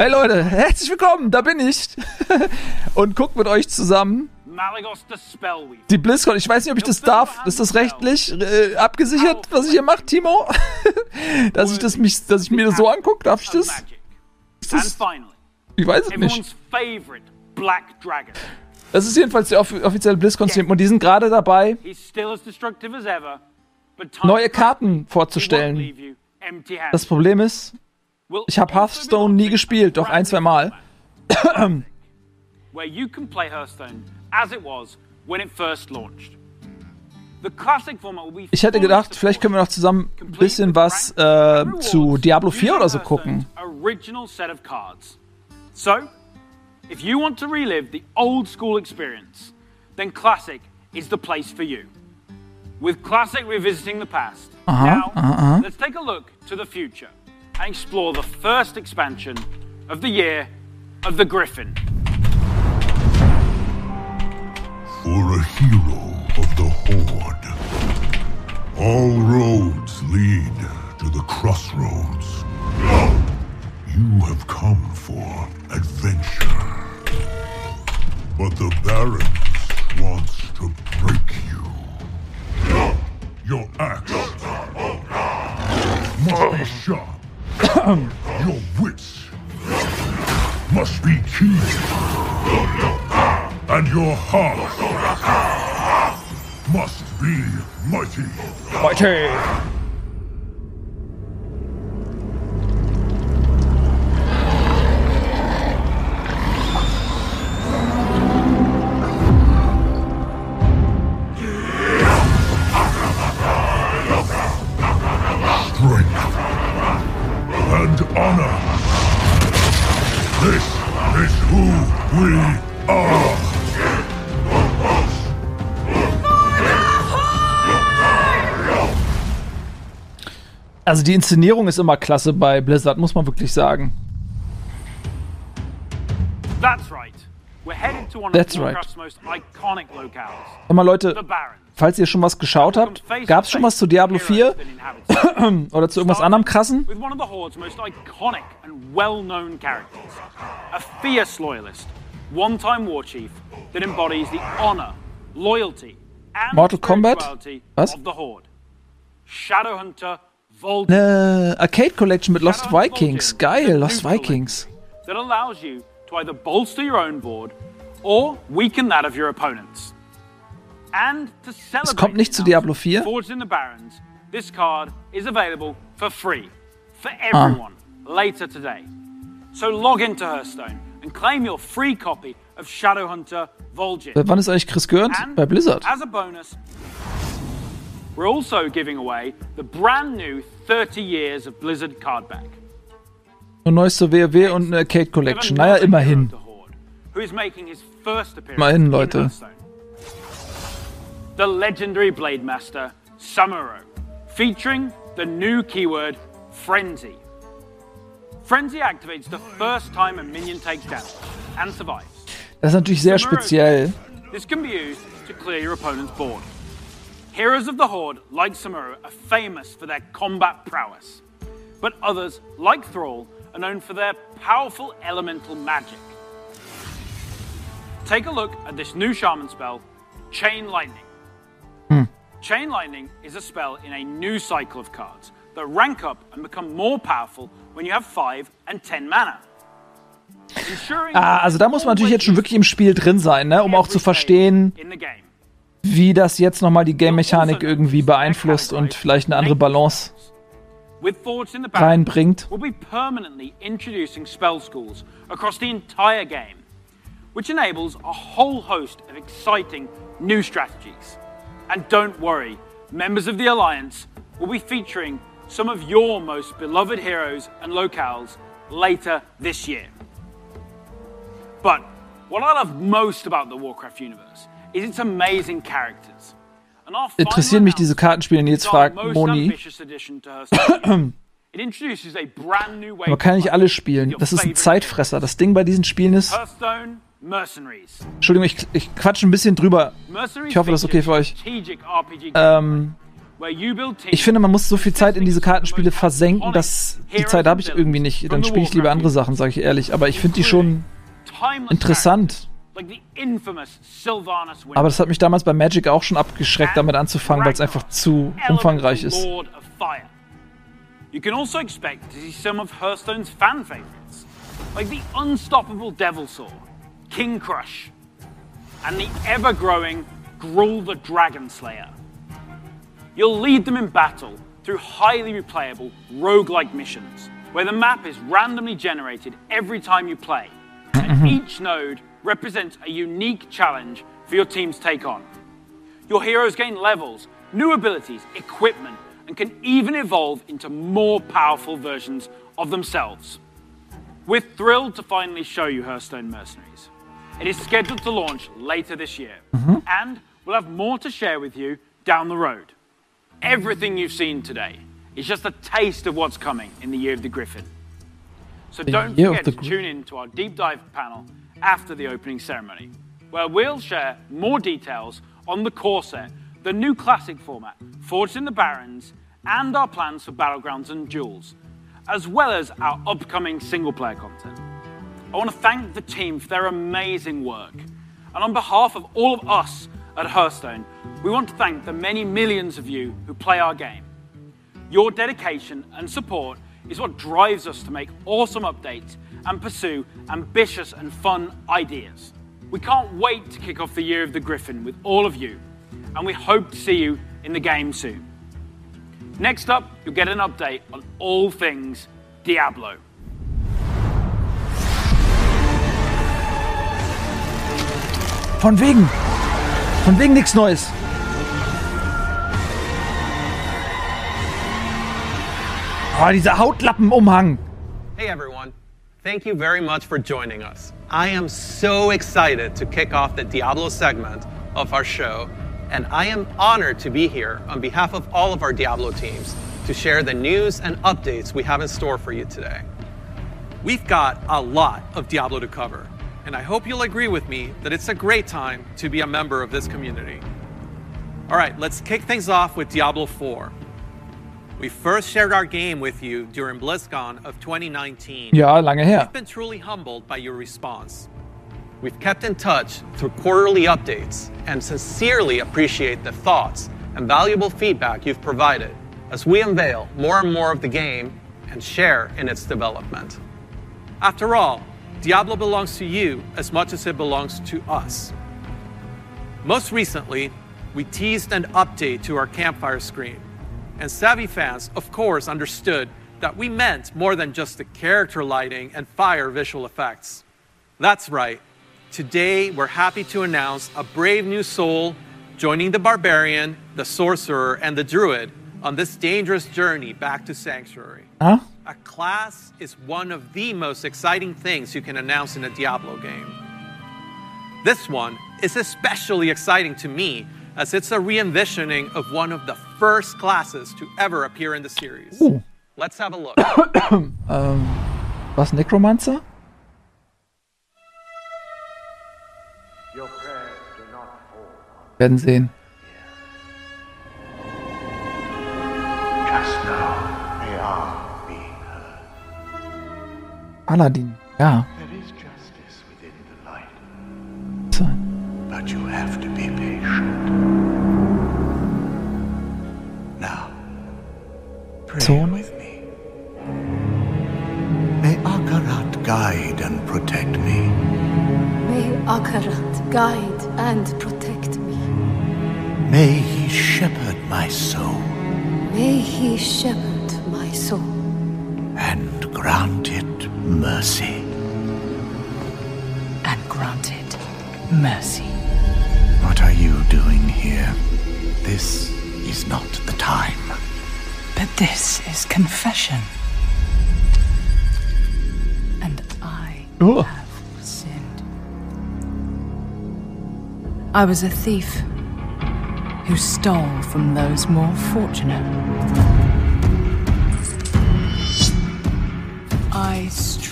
Hey Leute, herzlich willkommen, da bin ich. Und guckt mit euch zusammen die BlizzCon. Ich weiß nicht, ob ich das darf. Ist das rechtlich äh, abgesichert, was ich hier mache, Timo? dass ich das mich, dass ich mir das so anguccke, darf ich das? Ist das ich weiß es nicht. Das ist jedenfalls der offi offizielle BlizzCon-Stream und die sind gerade dabei, neue Karten vorzustellen. Das Problem ist, ich habe be Hearthstone nie gespielt, doch ein, zwei Mal. where you can play Hearthstone as it was when it first launched. Ich hätte gedacht, vielleicht können wir noch zusammen ein bisschen was äh, zu Diablo 4 oder so gucken. So, if you want to relive the old school experience, then Classic is the place for you. With Classic revisiting the past, now let's take a look to the future and explore the first expansion of the year of the Gryphon. For a hero of the Horde, all roads lead to the crossroads. You have come for adventure. But the Barrens wants to break you. Your axe must be sharp. Your wits must be keen and your heart must be mighty. Strength we are. Also die Inszenierung ist immer klasse bei Blizzard, muss man wirklich sagen. That's right. We're headed to one That's right. Sag Leute, falls ihr schon was geschaut habt, gab es schon was zu Diablo 4 oder zu irgendwas anderem krassen? With one of the Horde's most iconic and well-known characters, a fierce loyalist, one-time war chief that embodies the honor, loyalty, and Mortal Kombat? Was? of the Horde. Shadowhunter Vol'jin. Eine Arcade Collection mit Lost Vikings. Geil, Lost Vikings. that allows you to either bolster your own board or weaken that of your opponents. And to celebrate kommt nicht the zu Diablo 4? Forged in the Barrens, this card is available for free for ah. everyone later today. So log into Hearthstone and claim your free copy of Shadowhunter Vol'jin. Seit wann ist eigentlich Chris Görnt? And Bei Blizzard. As a bonus, we're also giving away the brand new 30 years of Blizzard card back. Nur neues zur WoW und eine Arcade Collection. Naja, immerhin. Immerhin, in Leute. The legendary Blade Master Samuro, featuring the new keyword Frenzy. Frenzy activates the first time a minion takes damage and survives. Das ist natürlich sehr speziell. This can be used to clear your opponent's board. Heroes of the Horde, like Samuro, are famous for their combat prowess. But others, like Thrall, are known for their powerful elemental magic. Take a look at this new shaman spell, Chain Lightning. Hmm. Chain Lightning is a spell in a new cycle of cards that rank up and become more powerful when you have 5 and 10 mana. Ensuring Ah, also da muss man natürlich jetzt schon wirklich im Spiel drin sein, ne, um auch zu verstehen, wie das jetzt nochmal die Game-Mechanik irgendwie beeinflusst und vielleicht eine andere Balance reinbringt. we'll be permanently introducing spell schools across the entire game, which enables a whole host of exciting new strategies. And don't worry, members of the Alliance will be featuring some of your most beloved heroes and locales later this year. But what I love most about the Warcraft universe is its amazing characters. Interessieren mich diese Kartenspiele? Und jetzt is our fragt Moni. ambitious addition to Hearthstone. It introduces a brand new way Man to kann nicht play alle spielen. Das ist ein Zeitfresser. Das Ding bei diesen Spielen ist. Entschuldigung, ich, ich quatsche ein bisschen drüber. Ich hoffe, das ist okay für euch. Ähm, Ich finde, man muss so viel Zeit in diese Kartenspiele versenken, dass die Zeit habe ich irgendwie nicht. Dann spiele ich lieber andere Sachen, sage ich ehrlich. Aber ich finde die schon interessant. Aber das hat mich damals bei Magic auch schon abgeschreckt, damit anzufangen, weil es einfach zu umfangreich ist. You can also expect to see some of Hearthstone's fan favorites, like the unstoppable Devil Saw, King Crush, and the ever-growing Gruul the Dragon Slayer. You'll lead them in battle through highly replayable roguelike missions, where the map is randomly generated every time you play, and mm-hmm. each node represents a unique challenge for your team to take on. Your heroes gain levels, new abilities, equipment, and can even evolve into more powerful versions of themselves. We're thrilled to finally show you Hearthstone Mercenaries. It is scheduled to launch later this year, mm-hmm. and we'll have more to share with you down the road. Everything you've seen today is just a taste of what's coming in the Year of the Gryphon. So The don't forget to tune in to our deep dive panel after the opening ceremony, where we'll share more details on the core set, the new classic format, Forged in the Barrens, and our plans for Battlegrounds and Duels, as well as our upcoming single player content. I want to thank the team for their amazing work. And on behalf of all of us at Hearthstone, we want to thank the many millions of you who play our game. Your dedication and support is what drives us to make awesome updates and pursue ambitious and fun ideas. We can't wait to kick off the year of the Gryphon with all of you, and we hope to see you in the game soon. Next up, you'll get an update on all things Diablo. Von wegen. Von wegen nichts Neues. Oh, dieser Hautlappenumhang. Hey everyone, thank you very much for joining us. I am so excited to kick off the Diablo segment of our show, and I am honored to be here on behalf of all of our Diablo teams to share the news and updates we have in store for you today. We've got a lot of Diablo to cover, and I hope you'll agree with me that it's a great time to be a member of this community. All right, let's kick things off with Diablo 4. We first shared our game with you during BlizzCon of 2019. Ja, lange her. We've been truly humbled by your response. We've kept in touch through quarterly updates and sincerely appreciate the thoughts and valuable feedback you've provided as we unveil more and more of the game and share in its development. After all, Diablo belongs to you as much as it belongs to us. Most recently, we teased an update to our campfire screen, and savvy fans, of course, understood that we meant more than just the character lighting and fire visual effects. That's right. Today, we're happy to announce a brave new soul joining the barbarian, the sorcerer, and the druid on this dangerous journey back to Sanctuary. Ah? A class is one of the most exciting things you can announce in a Diablo game. This one is especially exciting to me as it's a re envisioning of one of the first classes to ever appear in the series. Uh. Let's have a look. um, Was, Necromancer? Your prayers do not fall Werden sehen. Aladdin. Ja. There is justice within the light, So. but you have to be patient. Now, pray Zone. with me. May Akarat guide and protect me. May Akarat guide and protect me. May he shepherd my soul May he shepherd my soul and grant it mercy. and granted mercy. What are you doing here? This is not the time. But this is confession. And I Oh. have sinned. I was a thief who stole from those more fortunate. I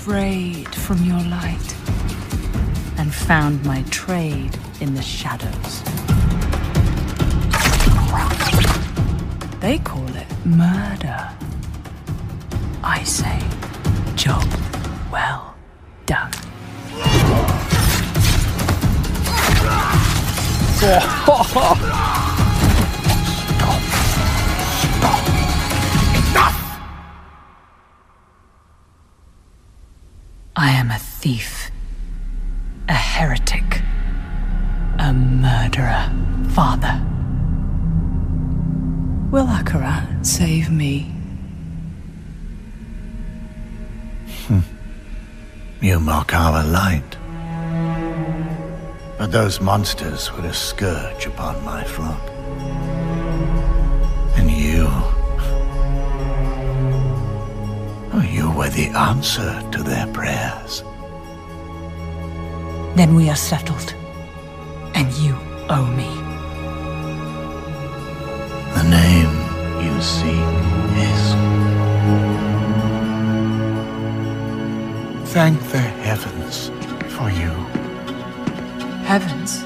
strayed from your light and found my trade in the shadows. They call it murder. I say, job well done. thief, a heretic, a murderer, father. Will Akarat save me? Hmm. You mock our light. But those monsters were a scourge upon my flock. And you. Oh, you were the answer to their prayers. Then we are settled. And you owe me. The name you seek is. Thank the heavens for you. Heavens.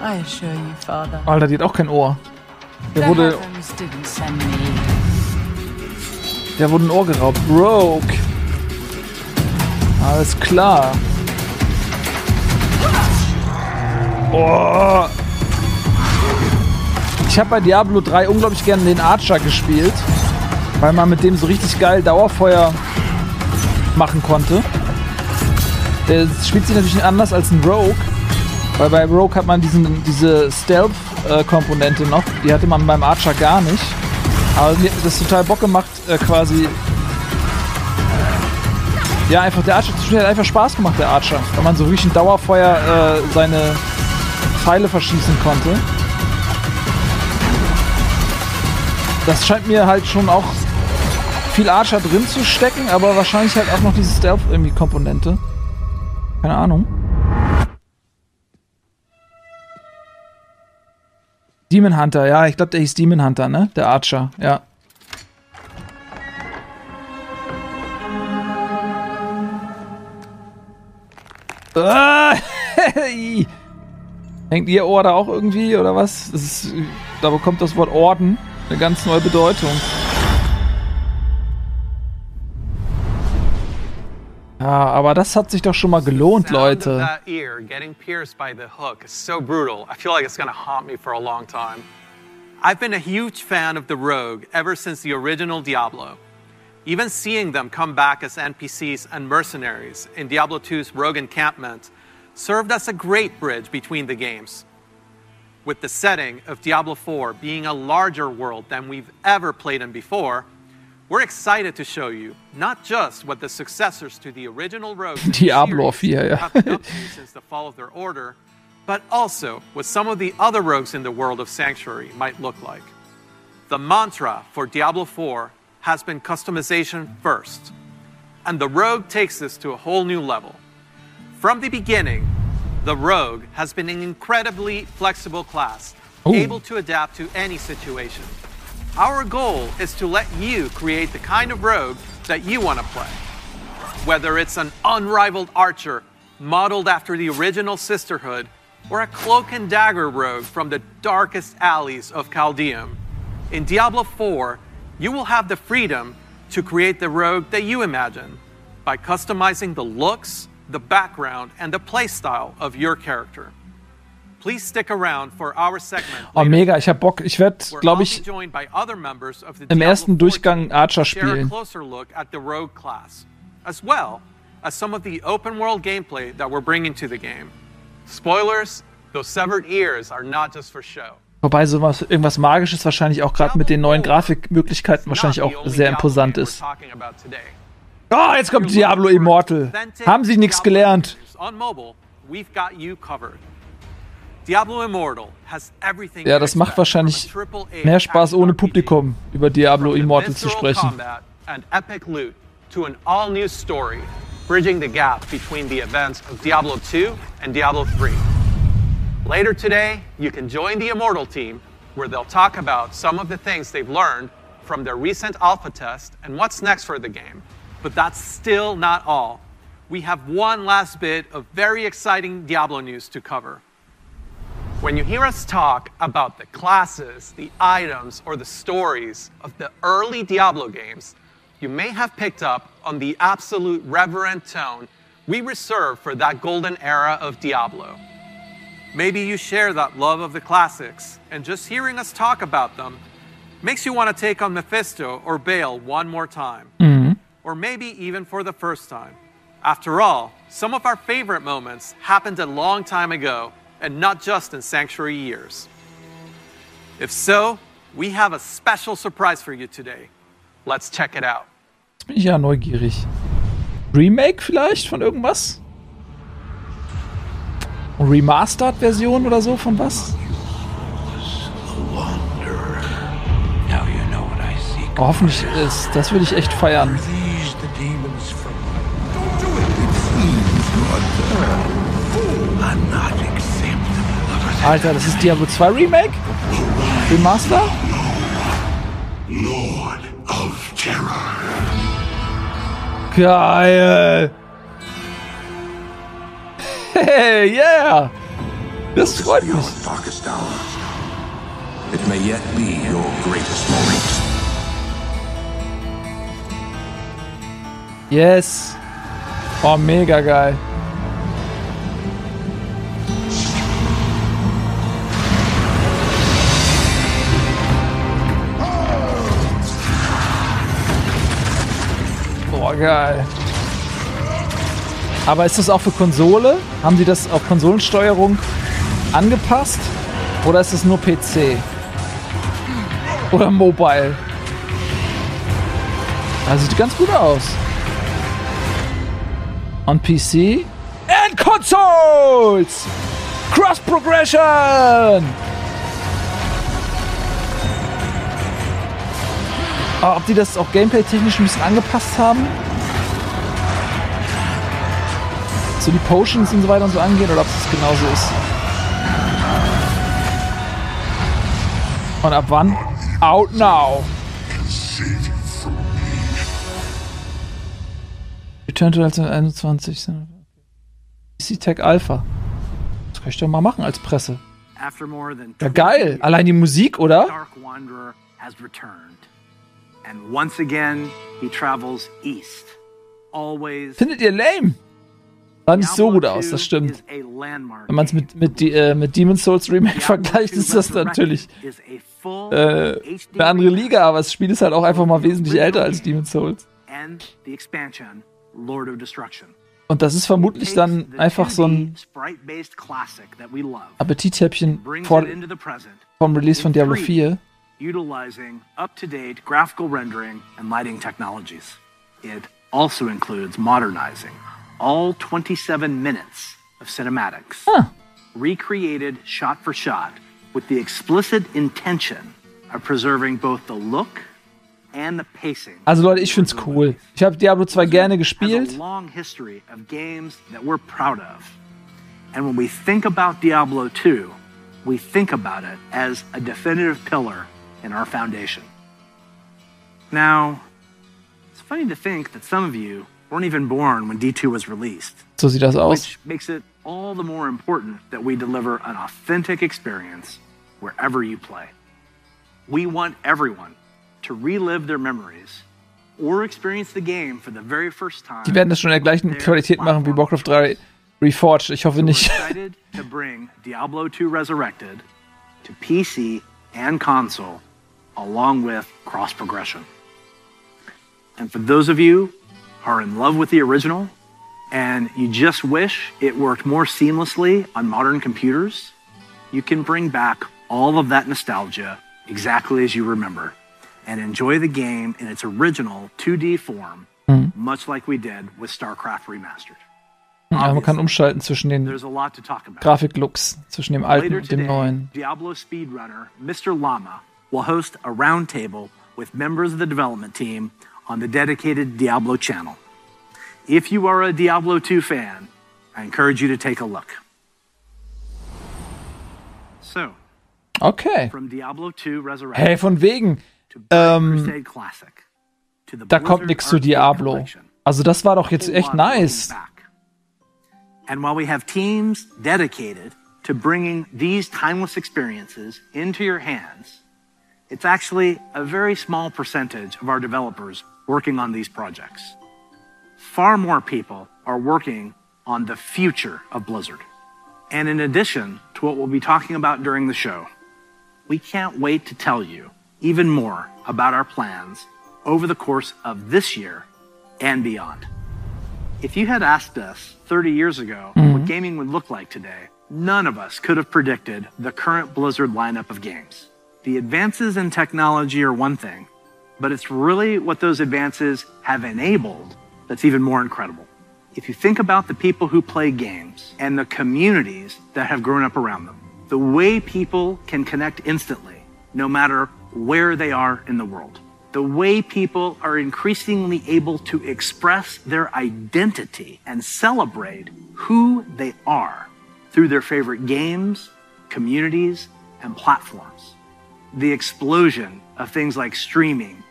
I assure you, Father. Alter, die hat auch kein Ohr. Der wurde, heavens didn't send me. der wurde ein Ohr geraubt. Rogue. Alles klar. Oh. Ich habe bei Diablo 3 unglaublich gerne den Archer gespielt, weil man mit dem so richtig geil Dauerfeuer machen konnte. Der spielt sich natürlich anders als ein Rogue, weil bei Rogue hat man diesen, diese Stealth-Komponente noch, die hatte man beim Archer gar nicht. Aber mir hat das total Bock gemacht, äh, quasi. Ja, einfach der Archer, das hat einfach Spaß gemacht, der Archer. Weil man so wirklich ein Dauerfeuer äh, seine Pfeile verschießen konnte. Das scheint mir halt schon auch viel Archer drin zu stecken, aber wahrscheinlich halt auch noch diese Stealth irgendwie Komponente. Keine Ahnung. Demon Hunter, ja, ich glaube, der hieß Demon Hunter, ne? Der Archer, ja. Ah, Hängt ihr Ohr da auch irgendwie oder was? Ist, da bekommt das Wort Orden eine ganz neue Bedeutung. Ja, aber das hat sich doch schon mal gelohnt, Leute. I've been a huge fan of the Rogue ever since the original Diablo. Even seeing them come back as NPCs and mercenaries in Diablo 2's Rogue Encampment served as a great bridge between the games. With the setting of Diablo 4 being a larger world than we've ever played in before, we're excited to show you not just what the successors to the original Rogues Diablo series 4, ja. have been up to since the fall of their order, but also what some of the other rogues in the world of Sanctuary might look like. The mantra for Diablo 4 has been customization first, and the Rogue takes this to a whole new level. From the beginning, the Rogue has been an incredibly flexible class, Ooh. able to adapt to any situation. Our goal is to let you create the kind of rogue that you want to play. Whether it's an unrivaled archer modeled after the original Sisterhood, or a cloak and dagger rogue from the darkest alleys of Caldeum, in Diablo 4, you will have the freedom to create the rogue that you imagine by customizing the looks, the background, and the playstyle of your character. Please stick around for our segment. Oh, mega, ich hab Bock. Ich werde, glaube ich, im ersten 4 Durchgang Archer spielen. closer look at the rogue class, as well as some of the open world gameplay that we're bringing to the game. Spoilers: those severed ears are not just for show. Wobei sowas, irgendwas Magisches wahrscheinlich auch gerade mit den neuen Grafikmöglichkeiten wahrscheinlich auch sehr imposant ist. Oh, jetzt kommt Diablo Immortal. Haben Sie nichts gelernt? Ja, das macht wahrscheinlich mehr Spaß ohne Publikum über Diablo Immortal zu sprechen. to an all-new story, bridging the gap between the events of Diablo 2 and Diablo 3. Later today, you can join the Immortal team, where they'll talk about some of the things they've learned from their recent alpha test and what's next for the game. But that's still not all. We have one last bit of very exciting Diablo news to cover. When you hear us talk about the classes, the items, or the stories of the early Diablo games, you may have picked up on the absolute reverent tone we reserve for that golden era of Diablo. Maybe you share that love of the classics, and just hearing us talk about them makes you want to take on Mephisto or Baal one more time. Hmm. Or maybe even for the first time. After all, some of our favorite moments happened a long time ago, and not just in Sanctuary years. If so, we have a special surprise for you today. Let's check it out. Jetzt bin ich ja neugierig. Remake vielleicht von irgendwas? Remastered-Version oder so von was? Oh, hoffentlich ist, das würde ich echt feiern. Alter, das ist Diablo 2 Remake? Remaster? Lord of Terror. Geil! Hey, yeah! Das freut mich. It may yet be your greatest moment. Yes! Oh, mega geil. Geil. Aber ist das auch für Konsole? Haben die das auf Konsolensteuerung angepasst? Oder ist es nur PC? Oder Mobile? Also sieht ganz gut aus. On PC and consoles! Cross Progression! Aber ob die das auch gameplay-technisch ein bisschen angepasst haben? So die Potions und so weiter und so angehen oder ob es genauso ist? Und ab wann? Out now! Return to 2021. PC Tech Alpha. Das kann ich doch mal machen als Presse. Ja, geil. Allein die Musik, oder? Dark Wanderer has returned. And once again, he travels east. Always. Findet ihr lame? Sah nicht so gut aus, das stimmt. Wenn man es mit, mit, äh, mit Demon's Souls Remake vergleicht, ist das natürlich äh, eine andere Liga, aber das Spiel ist halt auch einfach mal wesentlich älter als Demon's Souls. And the expansion, Lord of Destruction. Und das ist vermutlich dann einfach so ein. Appetithäppchen vor, vom Release von Diablo 3D, 4. Utilizing up-to-date graphical rendering and lighting technologies. It also includes modernizing all 27 minutes of cinematics, Huh. recreated shot for shot with the explicit intention of preserving both the look and the pacing. Also Leute, ich find's cool. Ich habe Diablo 2 gerne a gespielt. long history of games that we're proud of. And when we think about Diablo 2, we think about it as a definitive pillar in our foundation. Now, it's funny to think that some of you weren't even born when D2 was released, So sieht das aus. which makes it all the more important that we deliver an authentic experience wherever you play. We want everyone to relive their memories or experience the game for the very first time. Die werden das schon in der gleichen Qualität machen wie Warcraft 3 Reforged. Ich hoffe We're nicht. excited to bring Diablo 2 Resurrected to PC and console, along with cross progression. And for those of you who are in love with the original and you just wish it worked more seamlessly on modern computers, you can bring back all of that nostalgia exactly as you remember and enjoy the game in its original 2D form, hmm. much like we did with StarCraft Remastered. Hm, ja, man kann umschalten zwischen den There's a lot to talk about. Grafiklooks, zwischen dem alten und dem neuen. Diablo speedrunner Mr. Llama will host a roundtable with members of the development team on the dedicated Diablo channel. If you are a Diablo 2 fan, I encourage you to take a look. So, Okay. from Diablo 2 Resurrection Hey, von wegen. to ähm, Classic to the Da kommt nichts zu Diablo. Also das war doch jetzt echt lot of looking nice. And while we have teams dedicated to bringing these timeless experiences into your hands, it's actually a very small percentage of our developers working on these projects. Far more people are working on the future of Blizzard. And in addition to what we'll be talking about during the show, we can't wait to tell you even more about our plans over the course of this year and beyond. If you had asked us 30 years ago what mm-hmm. gaming would look like today, none of us could have predicted the current Blizzard lineup of games. The advances in technology are one thing, but it's really what those advances have enabled that's even more incredible. If you think about the people who play games and the communities that have grown up around them, the way people can connect instantly, no matter where they are in the world, the way people are increasingly able to express their identity and celebrate who they are through their favorite games, communities, and platforms. The explosion of things like streaming,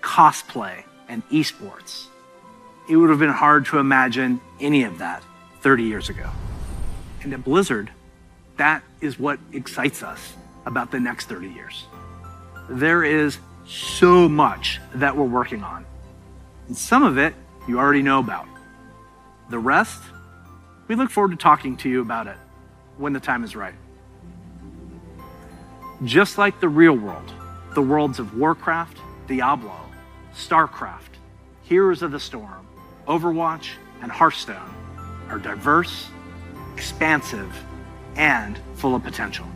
cosplay, and esports. It would have been hard to imagine any of that 30 years ago. And at Blizzard, that is what excites us about the next 30 years. There is so much that we're working on. And some of it you already know about. The rest, we look forward to talking to you about it when the time is right. Just like the real world, the worlds of Warcraft, Diablo, StarCraft, Heroes of the Storm, Overwatch, and Hearthstone are diverse, expansive, and full of potential.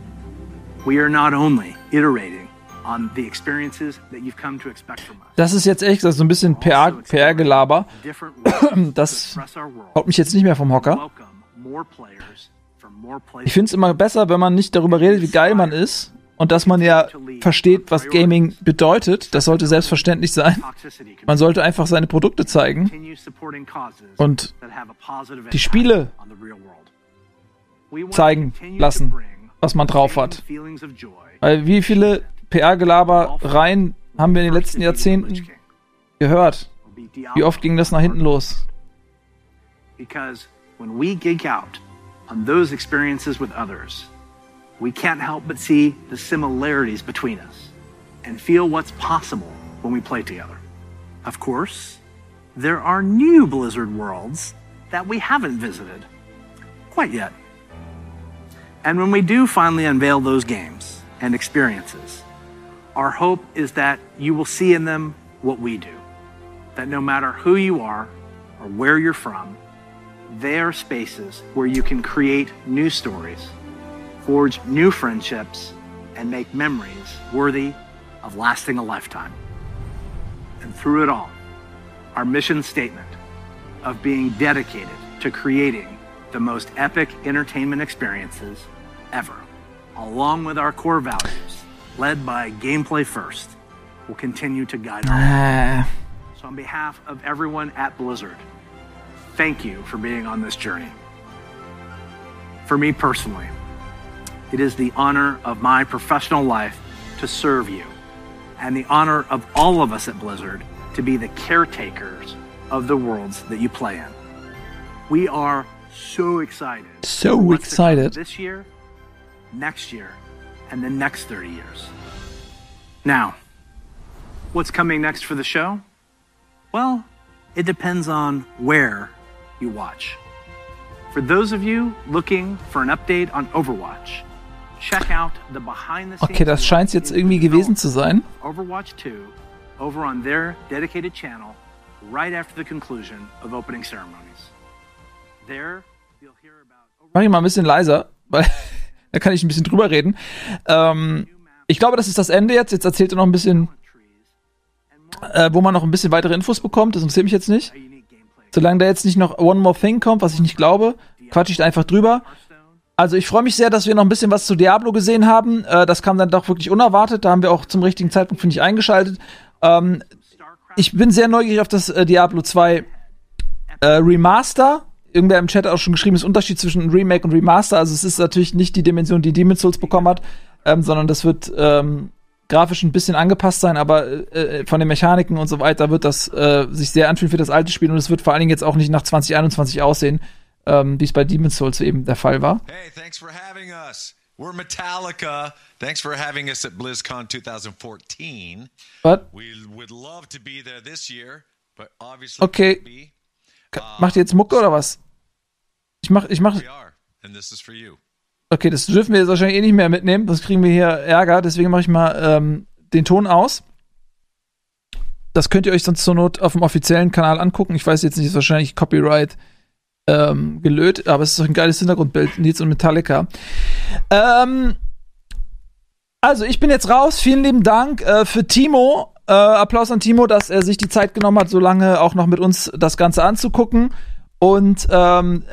We are not only iterating on the experiences that you've come to expect from us. Das ist jetzt echt so ein bisschen PR PR-Gelaber. ways Das to express our world, haut mich jetzt nicht mehr vom Hocker. welcome more players from more Ich finde es immer besser, wenn man nicht darüber redet, wie geil man ist und dass man ja versteht, was Gaming bedeutet. Das sollte selbstverständlich sein. Man sollte einfach seine Produkte zeigen und die Spiele zeigen lassen, was man drauf hat. Weil wie viele PR-Gelaber-Reihen haben wir in den letzten Jahrzehnten gehört? Wie oft ging das nach hinten los? Because when we geek out on those experiences with others, we can't help but see the similarities between us and feel what's possible when we play together. Of course, there are new Blizzard worlds that we haven't visited quite yet. And when we do finally unveil those games and experiences, our hope is that you will see in them what we do. That no matter who you are or where you're from, they are spaces where you can create new stories, forge new friendships, and make memories worthy of lasting a lifetime. And through it all, our mission statement of being dedicated to creating the most epic entertainment experiences ever, along with our core values, led by gameplay first, will continue to guide our Äh, so, on behalf of everyone at Blizzard, thank you for being on this journey. For me personally, it is the honor of my professional life to serve you, and the honor of all of us at Blizzard to be the caretakers of the worlds that you play in. We are so excited. So for what's to come excited. This year, next year, and the next 30 years. Now, what's coming next for the show? Well, it depends on where you watch. For those of you looking for an update on Overwatch, okay, das scheint jetzt irgendwie gewesen zu sein. Overwatch 2 over on their dedicated channel right after the conclusion of opening ceremonies. There you'll hear about Mach ich mal ein bisschen leiser, weil da kann ich ein bisschen drüber reden. Ähm, ich glaube, das ist das Ende jetzt. Jetzt erzählt er noch ein bisschen, äh, wo man noch ein bisschen weitere Infos bekommt. Das interessiert mich jetzt nicht. Solange da jetzt nicht noch One More Thing kommt, was ich nicht glaube, quatsch ich einfach drüber. Also ich freue mich sehr, dass wir noch ein bisschen was zu Diablo gesehen haben. Äh, das kam dann doch wirklich unerwartet. Da haben wir auch zum richtigen Zeitpunkt, finde ich, eingeschaltet. Ähm, ich bin sehr neugierig auf das äh, Diablo 2 äh, Remaster. Irgendwer im Chat hat auch schon geschrieben, es ist Unterschied zwischen Remake und Remaster. Also es ist natürlich nicht die Dimension, die Demon's Souls bekommen hat, ähm, sondern das wird ähm, grafisch ein bisschen angepasst sein, aber äh, von den Mechaniken und so weiter wird das äh, sich sehr anfühlen für das alte Spiel und es wird vor allen Dingen jetzt auch nicht nach 2021 aussehen. Ähm, wie es bei Demon's Souls eben der Fall war. Hey, thanks for having us. We're Metallica. Thanks for having us at BlizzCon 2014. What? We would love to be there this year, but obviously Okay. be. Ka- Macht ihr jetzt Mucke oder was? Ich mach, ich mach, okay, das dürfen wir jetzt wahrscheinlich eh nicht mehr mitnehmen, sonst kriegen wir hier Ärger, deswegen mache ich mal ähm, den Ton aus. Das könnt ihr euch sonst zur Not auf dem offiziellen Kanal angucken. Ich weiß jetzt nicht, ist wahrscheinlich Copyright ähm, gelöt, aber es ist doch ein geiles Hintergrundbild, Nils und Metallica. Ähm, also, ich bin jetzt raus. Vielen lieben Dank äh, für Timo. Äh, Applaus an Timo, dass er sich die Zeit genommen hat, so lange auch noch mit uns das Ganze anzugucken. Und ähm,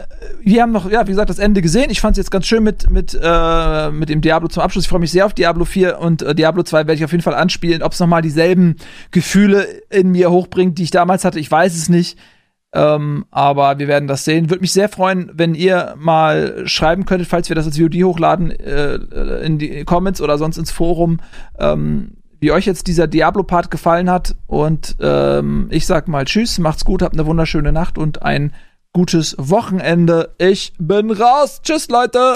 wir haben noch, ja, wie gesagt, das Ende gesehen. Ich fand es jetzt ganz schön mit, mit, äh, mit dem Diablo zum Abschluss. Ich freue mich sehr auf Diablo 4 und äh, Diablo 2 werde ich auf jeden Fall anspielen. Ob es nochmal dieselben Gefühle in mir hochbringt, die ich damals hatte, ich weiß es nicht. Ähm, aber wir werden das sehen. Würde mich sehr freuen, wenn ihr mal schreiben könntet, falls wir das als VOD hochladen, äh, in die Comments oder sonst ins Forum, ähm, wie euch jetzt dieser Diablo-Part gefallen hat. Und ähm, ich sag mal Tschüss, macht's gut, habt eine wunderschöne Nacht und ein gutes Wochenende. Ich bin raus. Tschüss, Leute.